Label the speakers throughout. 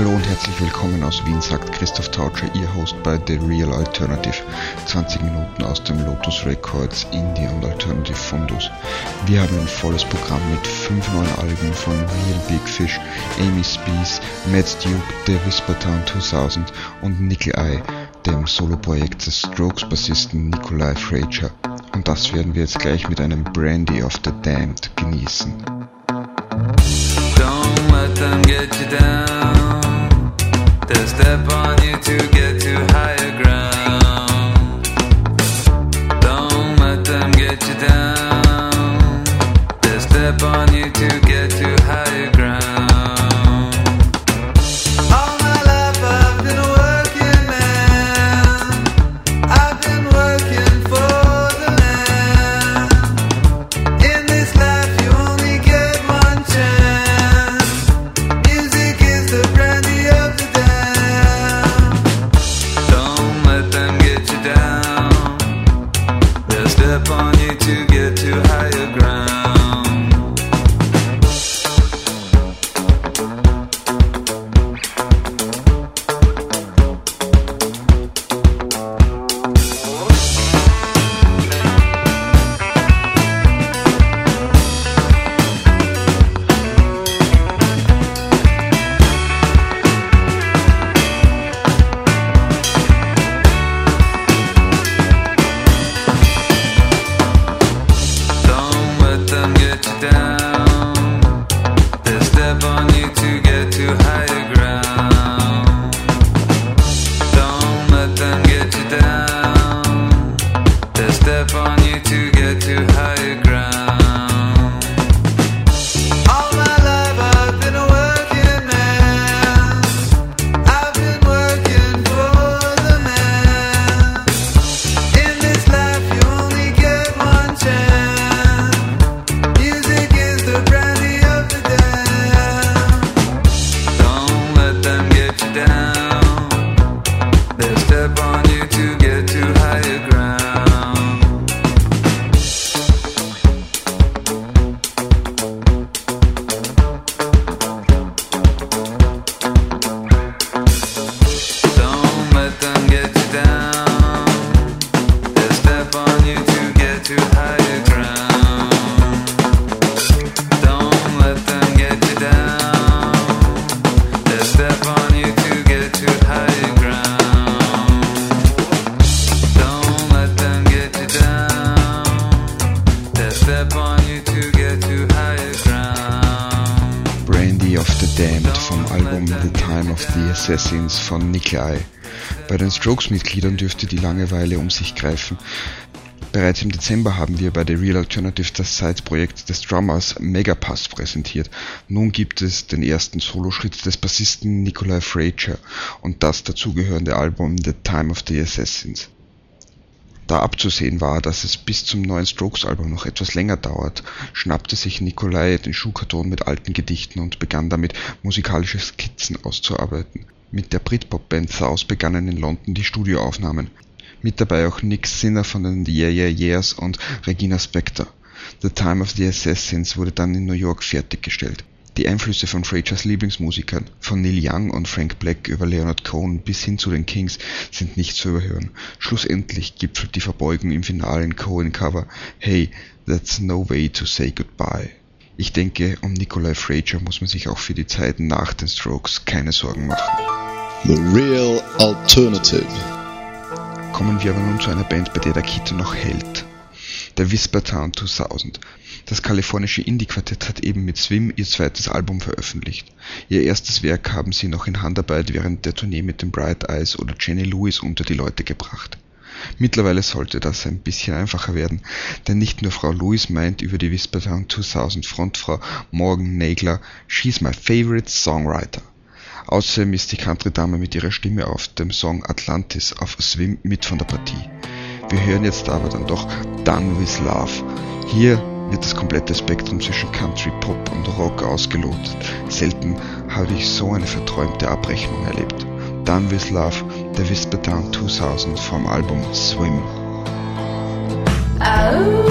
Speaker 1: Hallo und herzlich willkommen aus Wien, sagt Christoph Tautscher, Ihr Host bei The Real Alternative. 20 Minuten aus dem Lotus Records Indie und Alternative Fundus. Wir haben ein volles Programm mit fünf neuen Alben von Real Big Fish, Amy Spees, Matt Duke, The Whisper Town 2000 und Nickel Eye, dem Soloprojekt des Strokes-Bassisten Nikolai Frazier. Und das werden wir jetzt gleich mit einem Brandy of the Damned genießen.
Speaker 2: Don't let them get you down. They'll step on you to get to higher
Speaker 1: Assassins von Nikolai. Bei den Strokes-Mitgliedern dürfte die Langeweile um sich greifen. Bereits im Dezember haben wir bei The Real Alternative das Side-Projekt des Drummers Megapass präsentiert. Nun gibt es den ersten Soloschritt des Bassisten Nikolai Frazier und das dazugehörende Album The Time of the Assassins. Da abzusehen war, dass es bis zum neuen Strokes-Album noch etwas länger dauert, schnappte sich Nikolai den Schuhkarton mit alten Gedichten und begann damit, musikalische Skizzen auszuarbeiten. Mit der Britpop-Band South begannen in London die Studioaufnahmen. Mit dabei auch Nick Sinner von den Yeah Yeah Yeahs und Regina Spektor. The Time of the Assassins wurde dann in New York fertiggestellt. Die Einflüsse von Frasiers Lieblingsmusikern, von Neil Young und Frank Black über Leonard Cohen bis hin zu den Kings, sind nicht zu überhören. Schlussendlich gipfelt die Verbeugung im finalen Cohen-Cover Hey, that's no way to say goodbye. Ich denke, um Nikolai Frazier muss man sich auch für die Zeit nach den Strokes keine Sorgen machen.
Speaker 3: The real alternative.
Speaker 1: Kommen wir aber nun zu einer Band, bei der der Kita noch hält. Der Whisper Town 2000. Das kalifornische Indie-Quartett hat eben mit Swim ihr zweites Album veröffentlicht. Ihr erstes Werk haben sie noch in Handarbeit während der Tournee mit den Bright Eyes oder Jenny Lewis unter die Leute gebracht. Mittlerweile sollte das ein bisschen einfacher werden, denn nicht nur Frau Lewis meint über die Whisper Town 2000 Frontfrau Morgan Nagler, she's my favorite songwriter. Außerdem ist die Country-Dame mit ihrer Stimme auf dem Song Atlantis auf Swim mit von der Partie. Wir hören jetzt aber dann doch Done with Love. Hier wird das komplette Spektrum zwischen Country, Pop und Rock ausgelotet. Selten habe ich so eine verträumte Abrechnung erlebt. Done with Love, der Whisper Town 2000 vom Album Swim.
Speaker 4: Oh,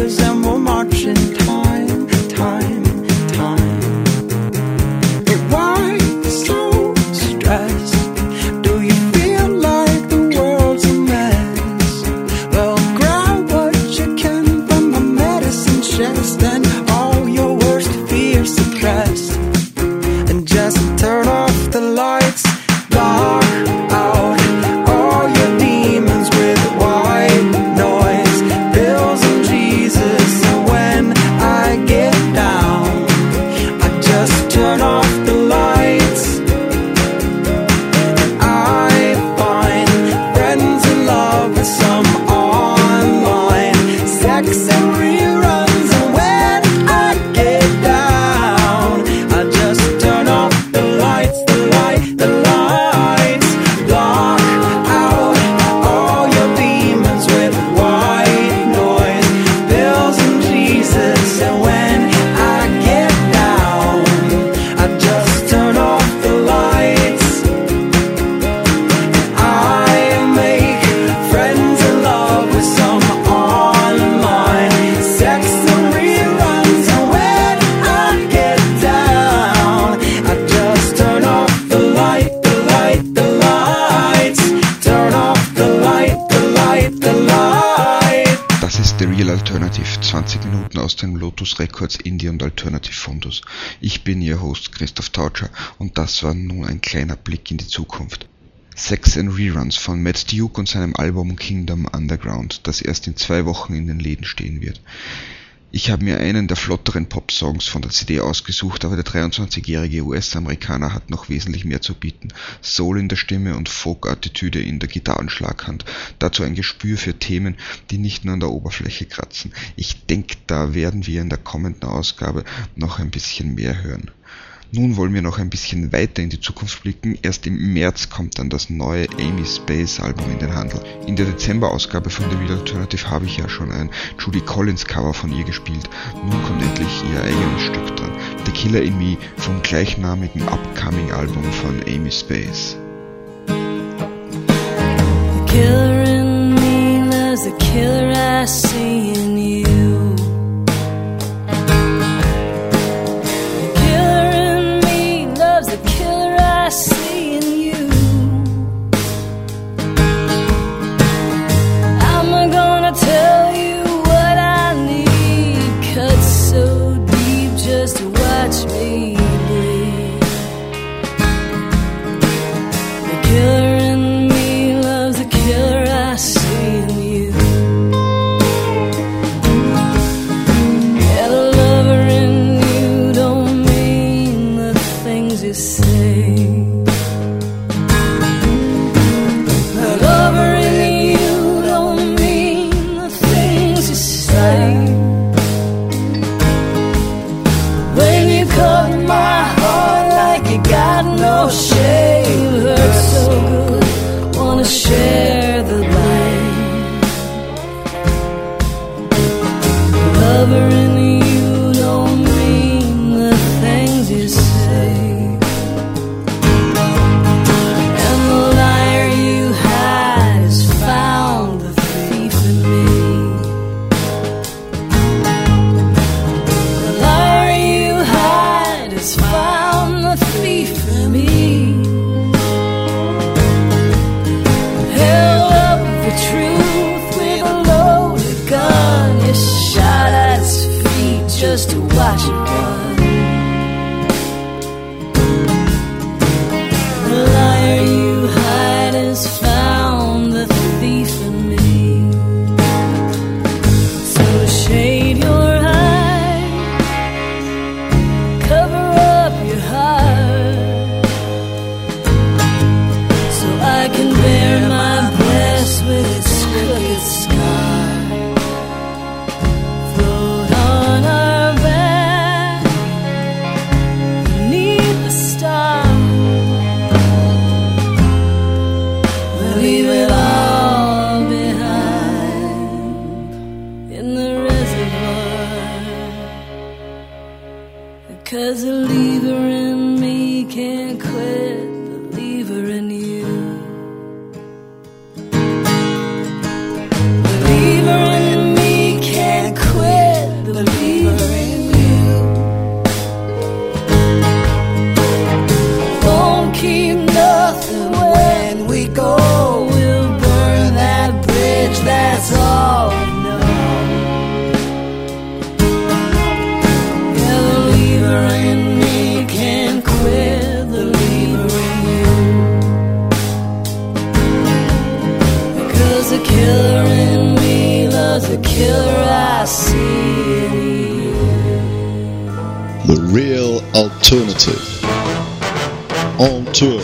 Speaker 4: Cause I'm
Speaker 1: aus dem Lotus Records Indie und Alternative Fundus. Ich bin Ihr Host Christoph Tautscher und das war nun ein kleiner Blick in die Zukunft. Sex and Reruns von Matt Duke und seinem Album Kingdom Underground, das erst in zwei Wochen in den Läden stehen wird. Ich habe mir einen der flotteren Pop-Songs von der CD ausgesucht, aber der 23-jährige US-Amerikaner hat noch wesentlich mehr zu bieten. Soul in der Stimme und Folk-Attitüde in der Gitarrenschlaghand. Dazu ein Gespür für Themen, die nicht nur an der Oberfläche kratzen. Ich denke, da werden wir in der kommenden Ausgabe noch ein bisschen mehr hören. Nun wollen wir noch ein bisschen weiter in die Zukunft blicken. Erst im März kommt dann das neue Amy Space Album in den Handel. In der Dezember-Ausgabe von The Real Alternative habe ich ja schon ein Judy Collins Cover von ihr gespielt. Nun kommt endlich ihr eigenes Stück dran. The Killer in Me vom gleichnamigen Upcoming Album von Amy Space.
Speaker 5: The killer in me loves the killer I see say. On
Speaker 3: tour.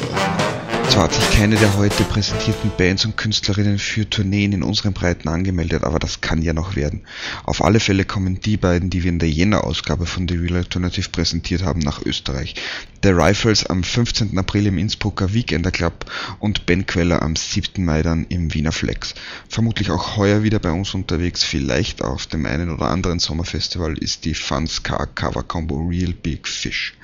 Speaker 1: Zwar hat sich keine der heute präsentierten Bands und Künstlerinnen für Tourneen in unseren Breiten angemeldet, aber das kann ja noch werden. Auf alle Fälle kommen die beiden, die wir in der Jänner-Ausgabe von The Real Alternative präsentiert haben, nach Österreich. The Rifles am 15. April im Innsbrucker Weekender Club und Ben Queller am 7. Mai dann im Wiener Flex. Vermutlich auch heuer wieder bei uns unterwegs, vielleicht auf dem einen oder anderen Sommerfestival ist die Fun Ska Cover Combo Real Big Fish.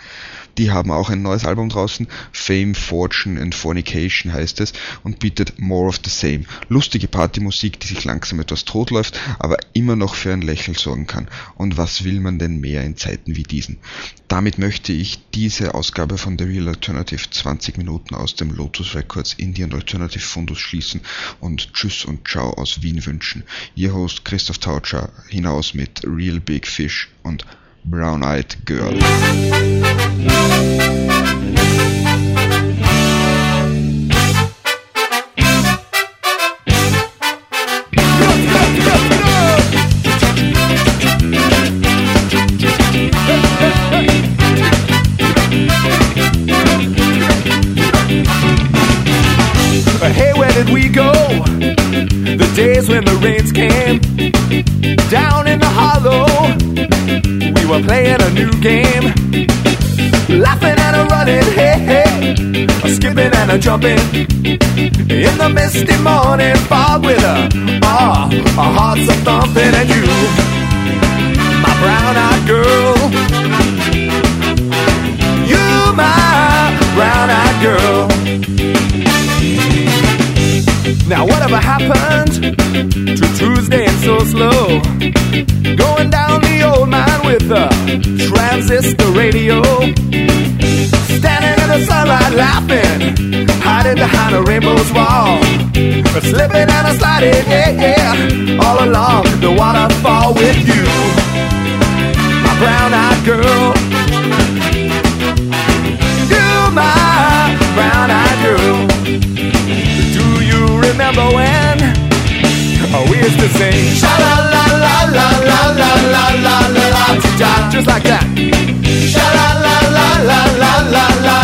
Speaker 1: Die haben auch ein neues Album draußen, Fame, Fortune and Fornication heißt es und bietet More of the Same. Lustige Partymusik, die sich langsam etwas totläuft, aber immer noch für ein Lächeln sorgen kann. Und was will man denn mehr in Zeiten wie diesen? Damit möchte ich diese Ausgabe von The Real Alternative 20 Minuten aus dem Lotus Records Indian Alternative Fundus schließen und Tschüss und Ciao aus Wien wünschen. Ihr Host Christoph Tautscher hinaus mit Real Big Fish und Brown Eyed Girl.
Speaker 6: Hey, where did we go? The days when the rains came playing a new game, laughing and a running, hey, hey, a skipping and a jumping. In the misty morning fog with a, ah, our hearts a thumping, and you, my brown-eyed girl, you, my brown-eyed girl. Now whatever happened to Tuesday transistor radio. Standing in the sunlight laughing, hiding behind a rainbow's wall. Slipping and a sliding, yeah, yeah, all along the waterfall with you. My brown-eyed girl. You, my brown-eyed girl. Do you remember when oh, we used to sing sha la la la la la la la la just like that. Sha la la la la la la la.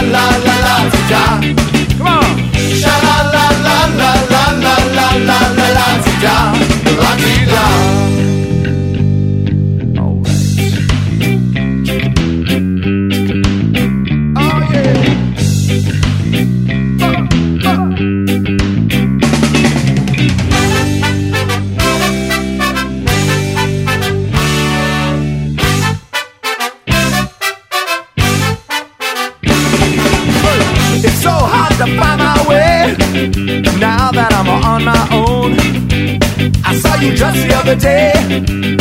Speaker 6: Just the other day.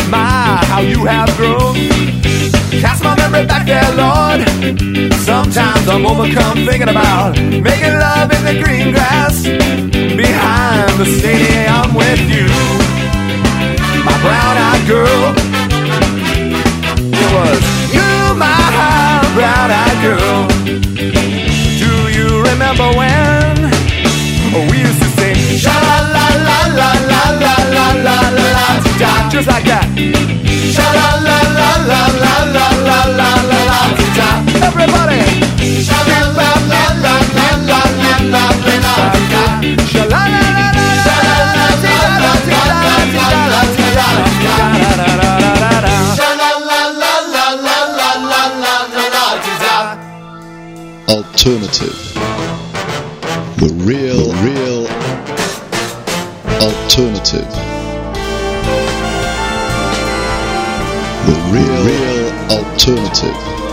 Speaker 6: My, how you have grown. Cast my memory back there, Lord. Sometimes I'm overcome thinking about making love in the green grass behind the stadium I'm with you. My brown-eyed girl. It was you, my brown-eyed girl. Do you remember when
Speaker 3: Alternative. The real, real alternative. Real, real alternative.